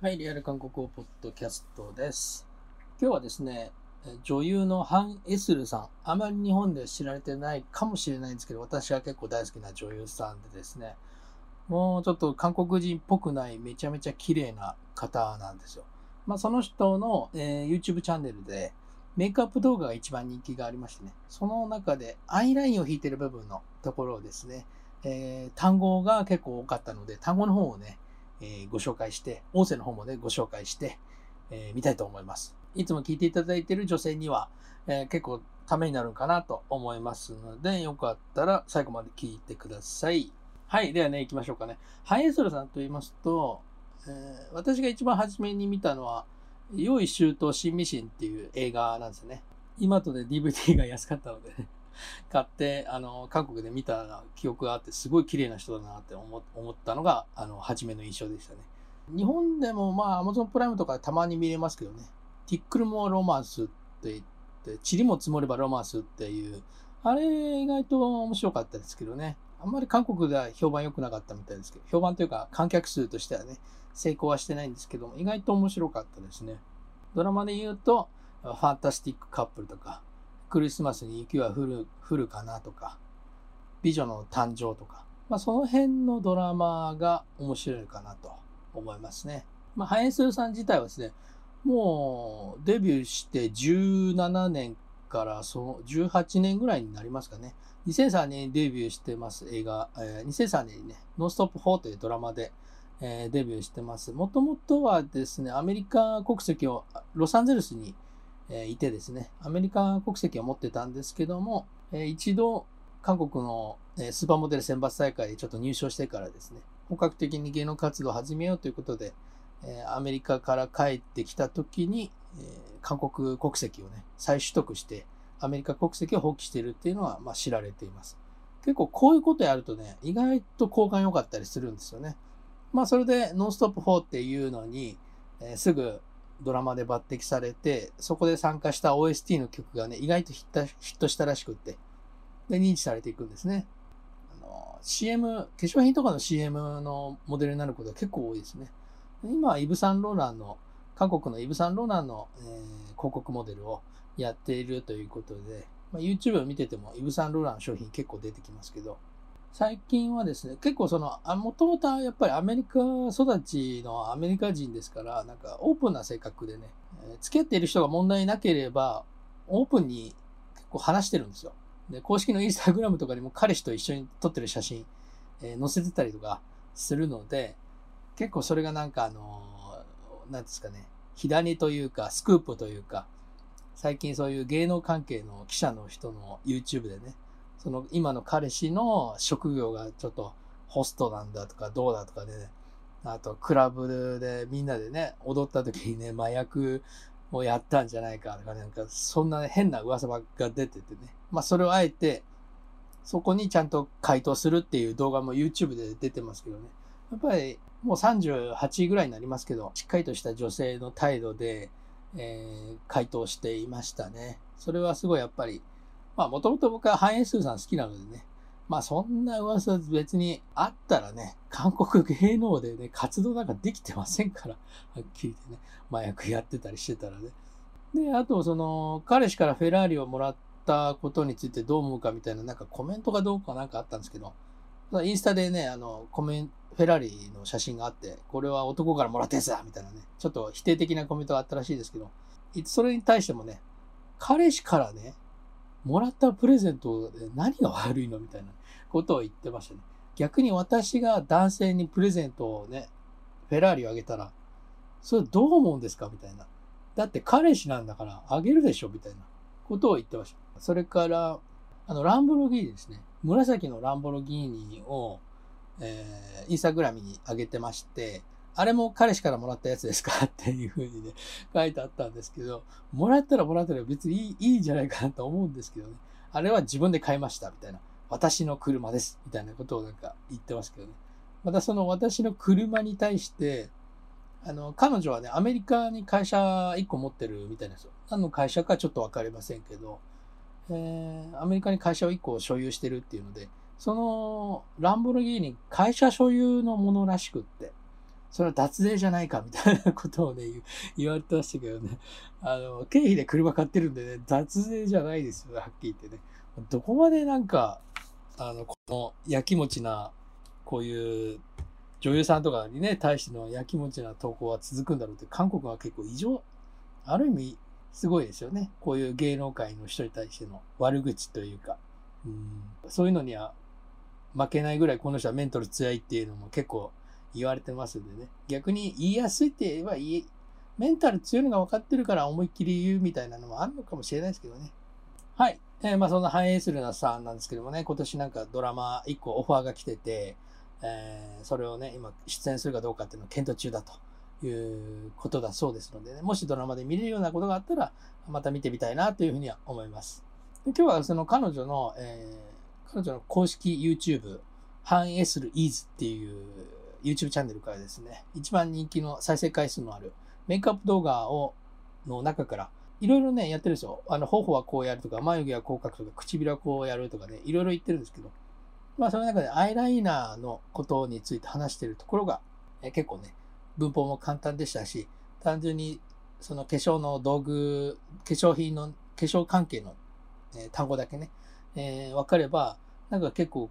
はい、リアル韓国語ポッドキャストです。今日はですね、女優のハン・エスルさん、あまり日本で知られてないかもしれないんですけど、私は結構大好きな女優さんでですね、もうちょっと韓国人っぽくないめちゃめちゃ綺麗な方なんですよ。まあ、その人の、えー YouTube チャンネルでメイクアップ動画が一番人気がありましてね、その中でアイラインを引いてる部分のところをですね、えー単語が結構多かったので、単語の方をね、えご紹介して、音声の方もね、ご紹介して、えー見たいと思います。いつも聞いていただいている女性には、え結構ためになるかなと思いますので、よかったら最後まで聞いてください。はい。ではね、行きましょうかね。ハイエスルさんと言いますと、えー私が一番初めに見たのは、用意周到新ミシンっていう映画なんですよね。今とで DVD が安かったので、ね、買って、あの、韓国で見た記憶があって、すごい綺麗な人だなって思ったのが、あの、初めの印象でしたね。日本でも、まあ、Amazon プライムとかたまに見れますけどね、ティックルもロマンスって言って、塵も積もればロマンスっていう、あれ意外と面白かったですけどね。あんまり韓国では評判良くなかったみたいですけど、評判というか観客数としてはね、成功はしてないんですけども、意外と面白かったですね。ドラマで言うと、ファンタスティックカップルとか、クリスマスに雪は降る降るかなとか、美女の誕生とか、まあ、その辺のドラマが面白いかなと思いますね。まあ、ハン・イェスルさん自体はですね、もうデビューして17年からその18年ぐらいになりますかね。2003年にデビューしてます映画、えー2003年にね、ノンストップ4というドラマで、えーデビューしてます。もともとはですね、アメリカ国籍をロサンゼルスに、えいてですね、アメリカ国籍を持ってたんですけども、え一度韓国の、スーパーモデル選抜大会でちょっと入賞してからですね、本格的に芸能活動を始めようということで、えアメリカから帰ってきた時に、え韓国国籍をね、再取得して、アメリカ国籍を放棄しているっていうのは、まあ、知られています。結構こういうことやるとね、意外と好感良かったりするんですよね。まあそれでノンストップ4っていうのに、えすぐドラマで抜擢されて、そこで参加した OST の曲がね、意外とヒットしたらしくって、で、認知されていくんですね。あの、CM、化粧品とかの CM のモデルになることが結構多いですね。今はイブ・サンローランの、韓国のイブ・サンローランの、えー広告モデルをやっているということで、まあ、YouTube を見ててもイブ・サンローランの商品結構出てきますけど、最近はですね、結構その、もともとやっぱりアメリカ育ちのアメリカ人ですから、なんかオープンな性格でね、えー付き合っている人が問題なければ、オープンに結構話してるんですよ。で、公式のインスタグラムとかにも彼氏と一緒に撮ってる写真、えー載せてたりとかするので、結構それがなんかあのーなんですかね、火種というか、スクープというか、最近そういう芸能関係の記者の人の YouTube でね、その今の彼氏の職業がちょっとホストなんだとかどうだとかでね、あとクラブでみんなでね、踊った時にね、麻薬をやったんじゃないかとか、ね。なんかそんな変な噂ばっか出ててね、まあそれをあえて、そこにちゃんと回答するっていう動画も YouTube で出てますけどね、やっぱりもう38ぐらいになりますけど、しっかりとした女性の態度で、えー回答していましたね。それはすごいやっぱり、まあもともと僕はハンエスーさん好きなのでね、まあそんな噂別にあったらね、韓国芸能でね、活動なんかできてませんから、はっきり言ってね、麻薬やってたりしてたらね。で、あとその、彼氏からフェラーリをもらったことについてどう思うかみたいな、なんかコメントがどうかなんかあったんですけど、インスタでね、あの、コメントフェラーリの写真があって、これは男からもらったやつだみたいなね、ちょっと否定的なコメントがあったらしいですけど、それに対してもね、彼氏からね、もらったプレゼントで何が悪いのみたいなことを言ってましたね。逆に私が男性にプレゼントをね、フェラーリをあげたら、それどう思うんですかみたいな。だって彼氏なんだからあげるでしょみたいなことを言ってました。それから、あの、ランボルギーニですね。紫のランボルギーニを、えーインスタグラムに上げてまして、あれも彼氏からもらったやつですか？っていうふうにね、書いてあったんですけど、もらったらもらったら別にいいいいんじゃないかなと思うんですけどね。あれは自分で買いましたみたいな。私の車ですみたいなことをなんか言ってますけどね。またその私の車に対して、あの、彼女はね、アメリカに会社1個持ってるみたいなんですよ。何の会社かちょっとわかりませんけど、えーアメリカに会社を1個所有してるっていうので、そのランボルギーニ会社所有のものらしくって、それは脱税じゃないかみたいなことをね、言われてましたけどね。あの、経費で車買ってるんでね、脱税じゃないですよ、はっきり言ってね。どこまでなんか、あの、この、やきもちな、こういう女優さんとかにね、対してのやきもちな投稿は続くんだろうって、韓国は結構異常、ある意味、すごいですよね。こういう芸能界の人に対しての悪口というか、うん、そういうのには負けないぐらいこの人はメンタル強いっていうのも結構言われてますんでね。逆に言いやすいって言えばいい、メンタル強いのが分かってるから思いっきり言うみたいなのもあるのかもしれないですけどね。はい。えー、まあそんな反映するなさんなんですけどもね、今年なんかドラマ1個オファーが来てて、えー、それをね、今出演するかどうかっていうのを検討中だということだそうですのでね、もしドラマで見れるようなことがあったら、また見てみたいなというふうには思います。で今日はその彼女の、えー、彼女の公式 YouTube、反映する Ease っていう YouTube チャンネルからですね、一番人気の再生回数のあるメイクアップ動画を、の中から、いろいろね、やってるんですよ。あの、頬はこうやるとか、眉毛はこう描くとか、唇はこうやるとかね、いろいろ言ってるんですけど、まあ、その中でアイライナーのことについて話してるところが、え結構ね、文法も簡単でしたし、単純にその化粧の道具、化粧品の、化粧関係の、え単語だけね、えー、分かれば、なんか結構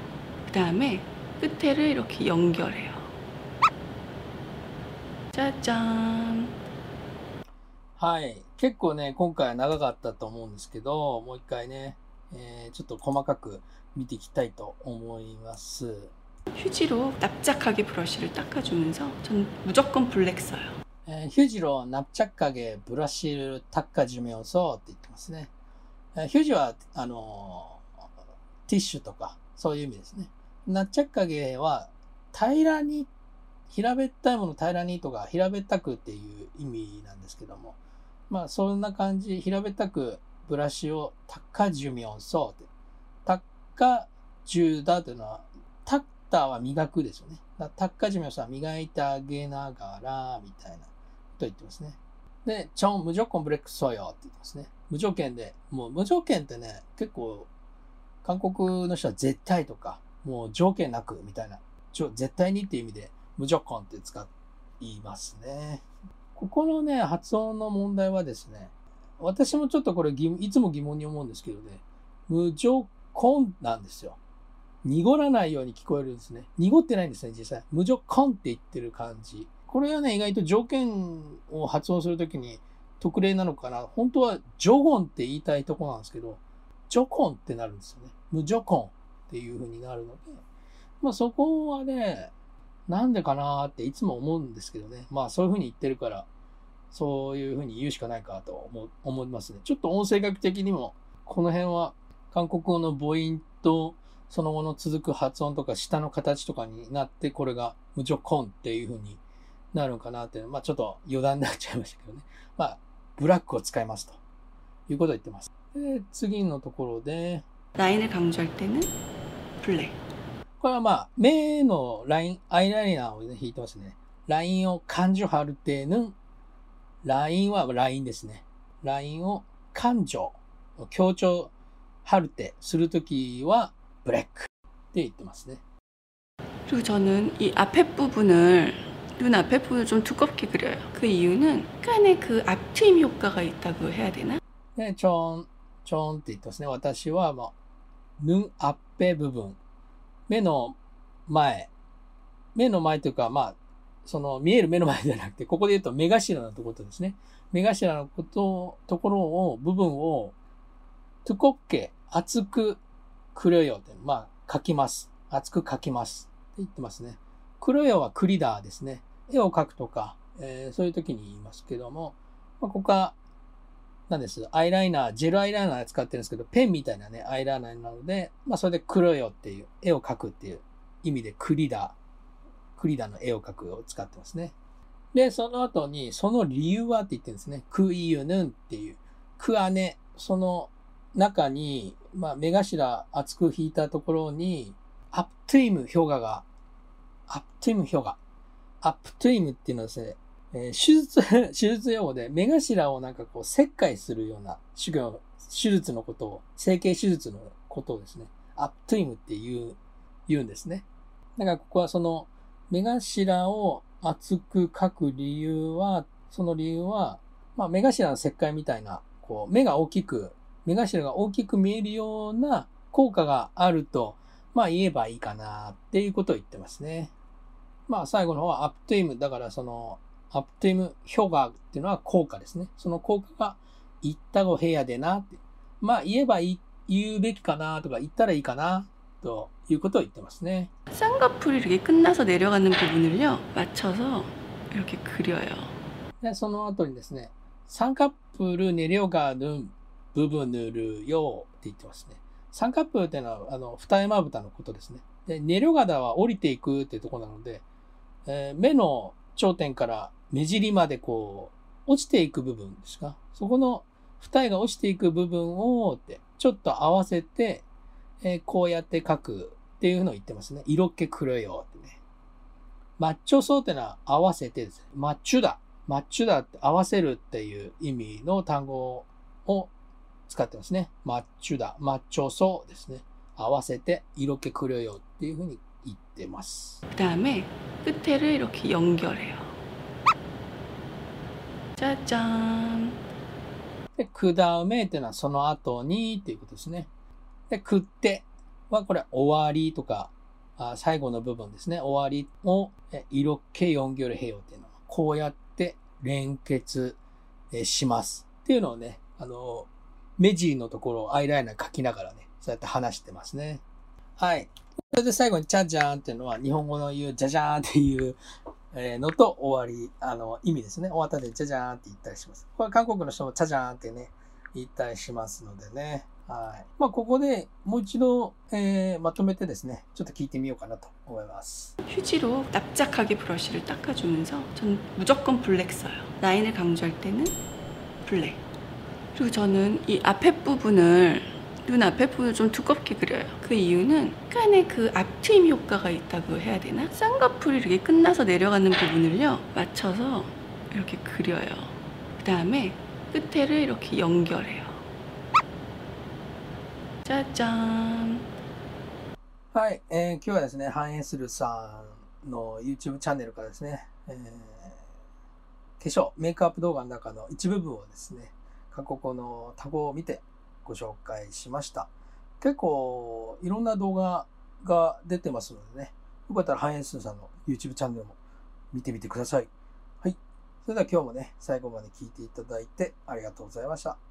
그 다음에 끝에를 이렇게 연결해 요. 짜 잔! はい。結構ね、今回長かったと思うんですけど、もう一回ね、えー、ちょっと細かく見ていきたいと思います。ヒュジロ휴지로 납작하게 브러쉬를 닦아주면서 전 무조건 블랙 써 요. 에, 휴지로 납작하게 브러쉬를 닦아주면서って言ってますね。ヒュジはあのティッシュとかそういう意味ですね。ナチャッカゲは、平らに、平べったいもの平らにとか、平べったくっていう意味なんですけども、まあ、そんな感じ、平べったくブラシをタッカジュメオソって。タッカジュだというのは、タッタは磨くですよね。だからタッカジュメオソは磨いてあげながら、みたいな。と言ってますね。で、ちょん、無条件ブレックソヨって言ってますね。無条件で、もう無条件ってね、結構、韓国の人は絶対とか、もう条件なくみたいな、ちょ絶対にっていう意味で、無条件って使いますね。ここのね、発音の問題はですね、私もちょっとこれいつも疑問に思うんですけどね、無条件なんですよ。濁らないように聞こえるんですね。濁ってないんですね、実際。無条件って言ってる感じ。これはね、意外と条件を発音するときに特例なのかな。本当はジョゴンって言いたいとこなんですけど、ジョコンってなるんですよね。無ジョコンっていう風になるので、まあそこはね、なんでかなっていつも思うんですけどね。まあそういう風に言ってるから、そういう風に言うしかないかと思思いますね。ちょっと音声学的にも、この辺は韓国語の母音とその後の続く発音とか下の形とかになって、これが無ジョコンっていう風になるのかなっていうのは、まあちょっと余談になっちゃいましたけどね。まあ、ブラックを使いますということを言ってます。で、次のところで、 라인을 강조할 때는 블랙. これはまあ、目のライン、アイライナーをね、引いてますね。ラインを感情張るてぬ、ラインはラインですね。ラインを感情、強調張るてするときは、ブレックって言ってますね。 그리고 저는 이 앞에 부분을 눈 앞에 부분을 좀 두껍게 그려요. 그 이유는 약간의 그 앞트임 효과가 있다고 해야 되나? で、ちょん、ちょんって言ってますね。私は、ま あ、ぬあっぺ部分。目の前。目の前というか、まあ、その見える目の前じゃなくて、ここで言うと目頭のところですね。目頭のこと、ところを、部分を、トゥコッケ、厚く黒よって、まあ、書きます。厚く書きます。って言ってますね。黒よはクリダーですね。絵を描くとか、えーそういう時に言いますけども、まあ、ここは、なんです。アイライナー、ジェルアイライナー使ってるんですけど、ペンみたいなね、アイライナーなので、まあそれで黒よっていう、絵を描くっていう意味でクリダー、クリダーの絵を描くを使ってますね。で、その後に、その理由はって言ってるんですね。クイユヌンっていう。그 안에、その中に、まあ、目頭厚く引いたところに、앞트임 효과가, 앞트임 효과。앞트임 っていうのはですね、えー手術、手術用語で目頭をなんかこう切開するような手業、手術のことを、整形手術のことをですね、앞트임 って言う、言うんですね。だからここはその目頭を厚く描く理由は、その理由は、まあ目頭の切開みたいな、こう目が大きく、目頭が大きく見えるような効果があると、まあ言えばいいかなっていうことを言ってますね。まあ最後の方はアップトゥイム。だからそのアップトゥイム氷河っていうのは効果ですね。その効果が言ったご部屋でなって。まあ言えばいい、言うべきかなとか言ったらいいかなということを言ってますね。 쌍꺼풀이 이렇게 끝나서 내려가는 부분을요 맞춰서 이렇게 그려요. で、その後にですね、三カップルネリョガヌ部分塗るよって言ってますね。三カップルっていうのは、あの、二重まぶたのことですね。で、ネリョガダは降りていくっていうところなので、えー目の 頂点から目尻までこう、落ちていく部分ですか？そこの二重が落ちていく部分をって、ちょっと合わせて、えーこうやって描くっていうのを言ってますね。色気黒いよってね。マッチョソーってのは合わせてですね。マッチュだ。マッチュだって合わせるっていう意味の単語を使ってますね。マッチュだ。マッチョソーですね。合わせて色気黒いよっていうふうに言ってます。 그 다음에 끝에를 이렇게 연결해요. 짜잔. で、くだめっていうのはその後にっていうことですね。で、くってはこれ終わりとか、あ最後の部分ですね。終わりをえ色気4行へよっていうのは、こうやって連結えします。っていうのをね、あの、目尻のところをアイライナー描きながらね、そうやって話してますね。 はい。それで最後にチャジャーンっていうのは日本語の言うジャジャーンっていうえーのと終わり、あの、意味ですね。終わったで、じゃじゃーんって言ったりします。これ韓国の人もチャジャーンってね、言ったりしますのでね。はい。まあ、ここでもう一度、えーまとめてですね、ちょっと聞いてみようかなと思います。 휴지로 납작하게 브러쉬를 닦아주면서 전 무조건 블랙 써요. 라인을 강조할 때는 블랙. 그리고 저는 이 앞에 부분을 눈 앞에 부분을 좀 두껍게 그려요. 그 이유는 약간의 그 앞트임 효과가 있다고 해야 되나? 쌍꺼풀이 이렇게 끝나서 내려가는 부분을요 맞춰서 이렇게 그려요. 그 다음에 끝에를 이렇게 연결해요. 짜잔. はい、えー今日はですね、反映するさんの YouTube チャンネルからですね、えー化粧、メイクアップ動画の中の一部分をですね、過去語のタグを見て ご紹介しました。結構いろんな動画が出てますのでね、よかったら反映するさんの YouTube チャンネルも見てみてください。はい。それでは今日もね、最後まで聴いていただいてありがとうございました。